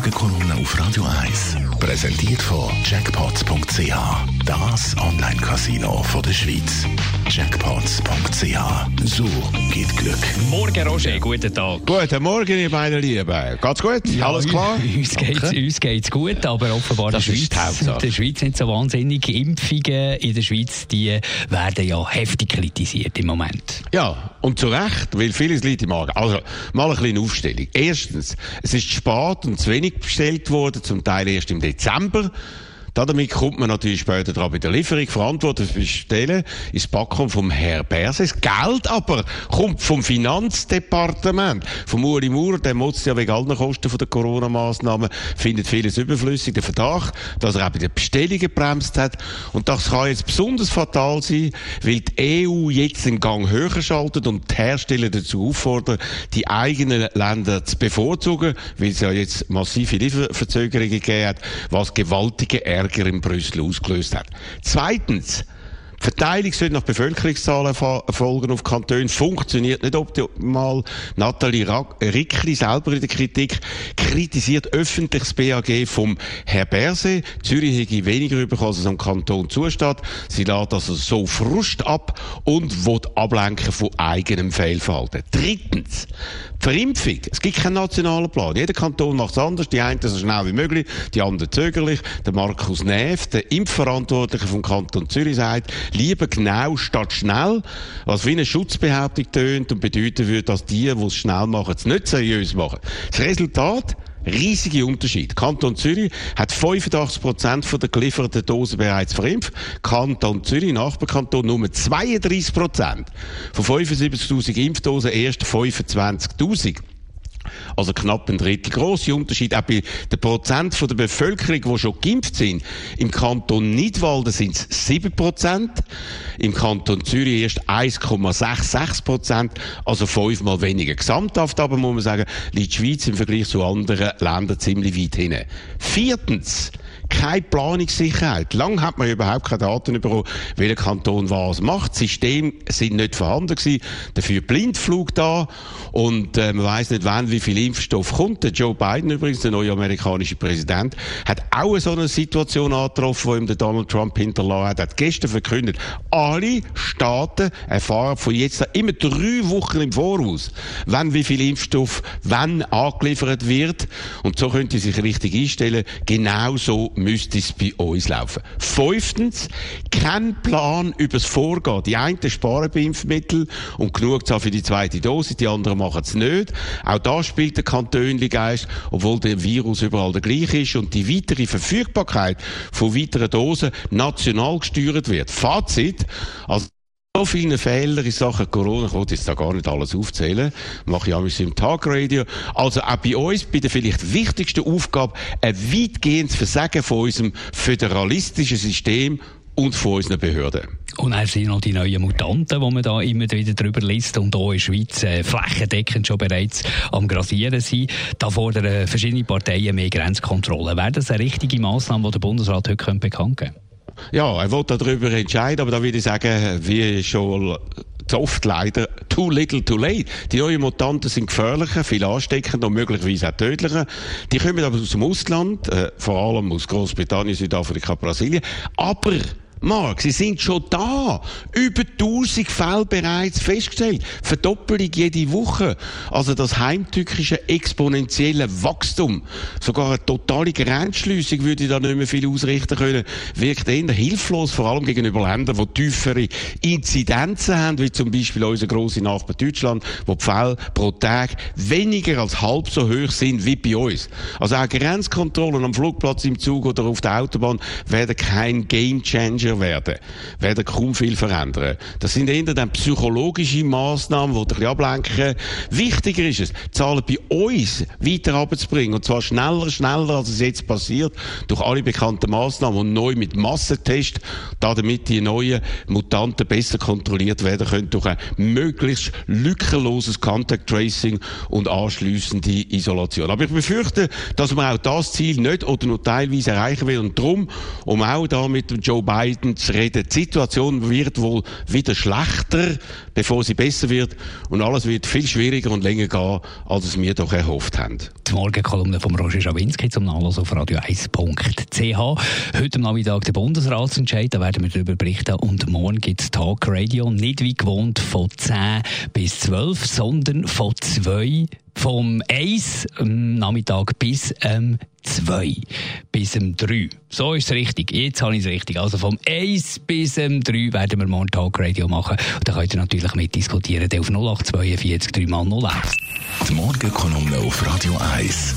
Die Morgenkolumne auf Radio 1 präsentiert von Jackpots.ch. Das Online-Casino der Schweiz. Jackpots.ch. So geht Glück. Morgen, Roger, guten Tag. Guten Morgen, ihr beiden Lieben. Geht's gut? Ja, Alles klar? Uns geht's, uns geht's gut, aber offenbar Das die der Schweiz, der Schweiz nicht so wahnsinnig. Impfungen in der Schweiz, die werden ja heftig kritisiert im Moment. Ja, und zu Recht, weil vieles liegt im Argen. Also, mal eine kleine Aufstellung. Erstens, es ist spät und zu wenig bestellt worden, zum Teil erst im Dezember. Damit kommt man natürlich später dran bei der Lieferung. Verantwortung für Bestellen ist Backhaus vom Herr Berse. Das Geld aber kommt vom Finanzdepartement. Vom Uri Maurer, der motzt ja wegen allen Kosten der Corona-Massnahmen, findet vieles überflüssig. Der Verdacht, dass er bei den Bestellungen gebremst hat. Und das kann jetzt besonders fatal sein, weil die EU jetzt einen Gang höher schaltet und die Hersteller dazu auffordert, die eigenen Länder zu bevorzugen, weil es ja jetzt massive Lieferverzögerungen gegeben hat, was gewaltige Ärger in Brüssel ausgelöst hat. Zweitens, Verteilung sollte nach Bevölkerungszahlen erfol- erfolgen auf Kantonen. Funktioniert nicht optimal. Nathalie Rickli selber in der Kritik kritisiert öffentlich das BAG vom Herr Berse. Zürich hätte weniger bekommen, als es am Kanton zusteht. Sie lässt also so Frust ab und will ablenken von eigenem Fehlverhalten. Drittens, Verimpfung. Es gibt keinen nationalen Plan. Jeder Kanton macht es anders. Die einen so schnell wie möglich, die anderen zögerlich. Der Markus Neff, der Impfverantwortliche vom Kanton Zürich, sagt, lieber genau statt schnell, was wie eine Schutzbehauptung tönt und bedeuten würde, dass die, die es schnell machen, es nicht seriös machen. Das Resultat? Riesige Unterschied. Kanton Zürich hat 85% von der gelieferten Dosen bereits verimpft. Kanton Zürich, Nachbarkanton, nur 32%. Von 75.000 Impfdosen erst 25.000. Also knapp ein Drittel. Grosse Unterschied auch bei der Prozent der Bevölkerung, die schon geimpft sind. Im Kanton Nidwalden sind es 7 Prozent. Im Kanton Zürich erst 1,66 Prozent. Also fünfmal weniger. Gesamthaft aber muss man sagen, liegt die Schweiz im Vergleich zu anderen Ländern ziemlich weit hinten. Viertens keine Planungssicherheit. Lang hat man überhaupt keine Daten bekommen, welcher Kanton was macht. Systeme sind nicht vorhanden gewesen. Dafür Blindflug da. Und äh, man weiß nicht, wann wie viel Impfstoff kommt. Der Joe Biden übrigens, der neue amerikanische Präsident, hat auch so eine Situation angetroffen, wo ihm der Donald Trump hinterlassen hat. hat gestern verkündet, alle Staaten erfahren von jetzt an immer drei Wochen im Voraus, wann wie viel Impfstoff wann angeliefert wird. Und so könnte sich richtig einstellen, genau so müsste es bei uns laufen. Fünftens, kein Plan übers Vorgehen. Die einen sparen bei Impfmitteln und genug für die zweite Dose, die anderen machen es nicht. Auch da spielt der Kantönli-Geist, obwohl der Virus überall der gleiche ist und die weitere Verfügbarkeit von weiteren Dosen national gesteuert wird. Fazit, also so viele Fehler in Sachen Corona, ich wollte jetzt da gar nicht alles aufzählen, mache ich auch im Tagradio. Also auch bei uns, bei der vielleicht wichtigsten Aufgabe, ein weitgehendes Versagen von unserem föderalistischen System und von unseren Behörden. Und dann sind noch die neuen Mutanten, die man da immer wieder drüber liest und hier in der Schweiz äh, flächendeckend schon bereits am Grasieren sind. Da fordern verschiedene Parteien mehr Grenzkontrolle. Wäre das eine richtige Massnahme, die der Bundesrat heute könnte bekannt geben Ja, er will darüber entscheiden, aber da würde ich sagen, wie schon oft leider, too little too late. Die neuen Mutanten sind gefährlicher, viel ansteckender und möglicherweise auch tödlicher. Die kommen aber aus dem Ausland, äh, vor allem aus Großbritannien, Südafrika, Brasilien. Aber Mark, sie sind schon da. Über 1000 Fälle bereits festgestellt. Verdoppelung jede Woche. Also das heimtückische exponentielle Wachstum. Sogar eine totale Grenzschliessung würde da nicht mehr viel ausrichten können. Wirkt eher hilflos, vor allem gegenüber Ländern, die tiefere Inzidenzen haben, wie zum Beispiel unser grosser Nachbar Deutschland, wo die Fälle pro Tag weniger als halb so hoch sind wie bei uns. Also auch Grenzkontrollen am Flugplatz, im Zug oder auf der Autobahn werden kein Gamechanger werden, werden kaum viel verändern. Das sind eher dann psychologische Massnahmen, die ein bisschen ablenken. Wichtiger ist es, Zahlen bei uns weiter abzubringen. Und zwar schneller, schneller, als es jetzt passiert, durch alle bekannten Massnahmen und neu mit Massentest, damit die neuen Mutanten besser kontrolliert werden können durch ein möglichst lückenloses Contact Tracing und anschliessende Isolation. Aber ich befürchte, dass man auch das Ziel nicht oder nur teilweise erreichen will und darum, um auch da mit dem Joe Biden Biden zu reden. Die Situation wird wohl wieder schlechter, bevor sie besser wird. Und alles wird viel schwieriger und länger gehen, als es wir doch erhofft haben. Die Morgenkolumne von Roger Schawinski zum Nachlass auf radio1.ch. Heute Nachmittag der Bundesratsentscheid, da werden wir darüber berichten. Und morgen gibt es Talk Radio, nicht wie gewohnt von 10 bis 12, sondern von 2 vom 1 am Nachmittag bis ähm, 2 bis um 3. So ist es richtig. Jetzt habe ich es richtig. Also vom 1 bis um 3 werden wir morgen Talk Radio machen. Und da könnt ihr natürlich mitdiskutieren. Auf 0842 3 mal 01. Die Morgenkolumne auf Radio 1.